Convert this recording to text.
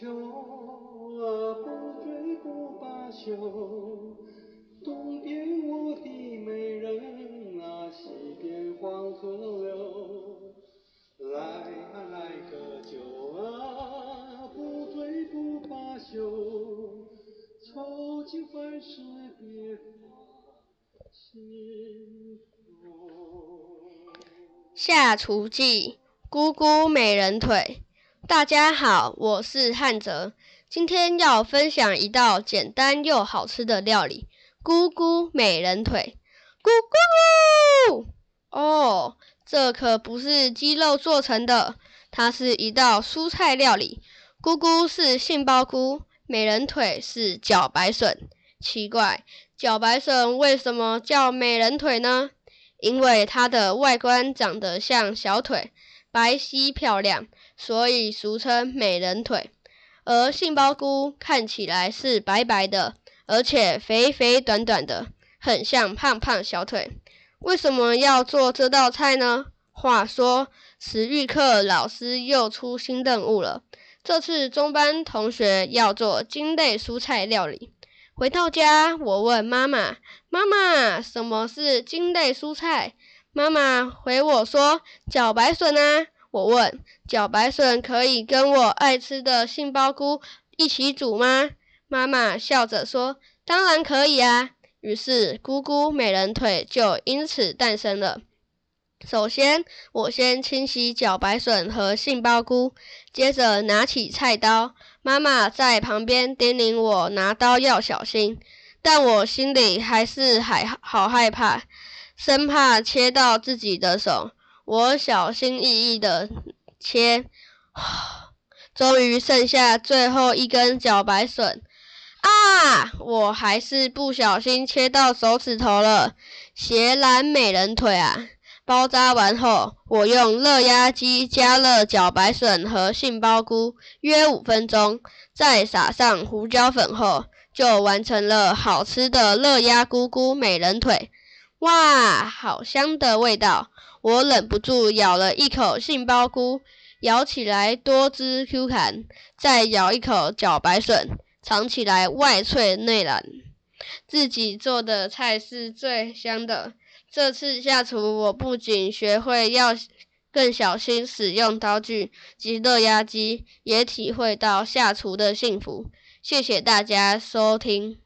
秋啊，不醉不罢休。东边我的美人啊，西边黄河流。来啊来个酒啊，不醉不罢休。愁尽烦事别放心头。下厨记，姑姑美人腿。大家好，我是汉泽，今天要分享一道简单又好吃的料理——姑姑美人腿。咕咕咕！哦，这可不是鸡肉做成的，它是一道蔬菜料理。姑姑是杏鲍菇，美人腿是茭白笋。奇怪，茭白笋为什么叫美人腿呢？因为它的外观长得像小腿，白皙漂亮，所以俗称美人腿。而杏鲍菇看起来是白白的，而且肥肥短短的，很像胖胖小腿。为什么要做这道菜呢？话说，食育课老师又出新任务了。这次中班同学要做茎类蔬菜料理。回到家，我问妈妈：“妈妈，什么是茎类蔬菜？”妈妈回我说：“茭白笋啊。”我问：“茭白笋可以跟我爱吃的杏鲍菇一起煮吗？”妈妈笑着说：“当然可以啊。”于是，姑姑美人腿就因此诞生了。首先，我先清洗茭白笋和杏鲍菇，接着拿起菜刀。妈妈在旁边叮咛我拿刀要小心，但我心里还是还好害怕，生怕切到自己的手。我小心翼翼地切，终于剩下最后一根茭白笋。啊！我还是不小心切到手指头了，斜蓝美人腿啊！包扎完后，我用热压机加热茭白笋和杏鲍菇约五分钟，再撒上胡椒粉后，就完成了好吃的热压菇菇美人腿。哇，好香的味道！我忍不住咬了一口杏鲍菇，咬起来多汁 Q 弹；再咬一口茭白笋，尝起来外脆内软。自己做的菜是最香的。这次下厨，我不仅学会要更小心使用刀具及热压机，也体会到下厨的幸福。谢谢大家收听。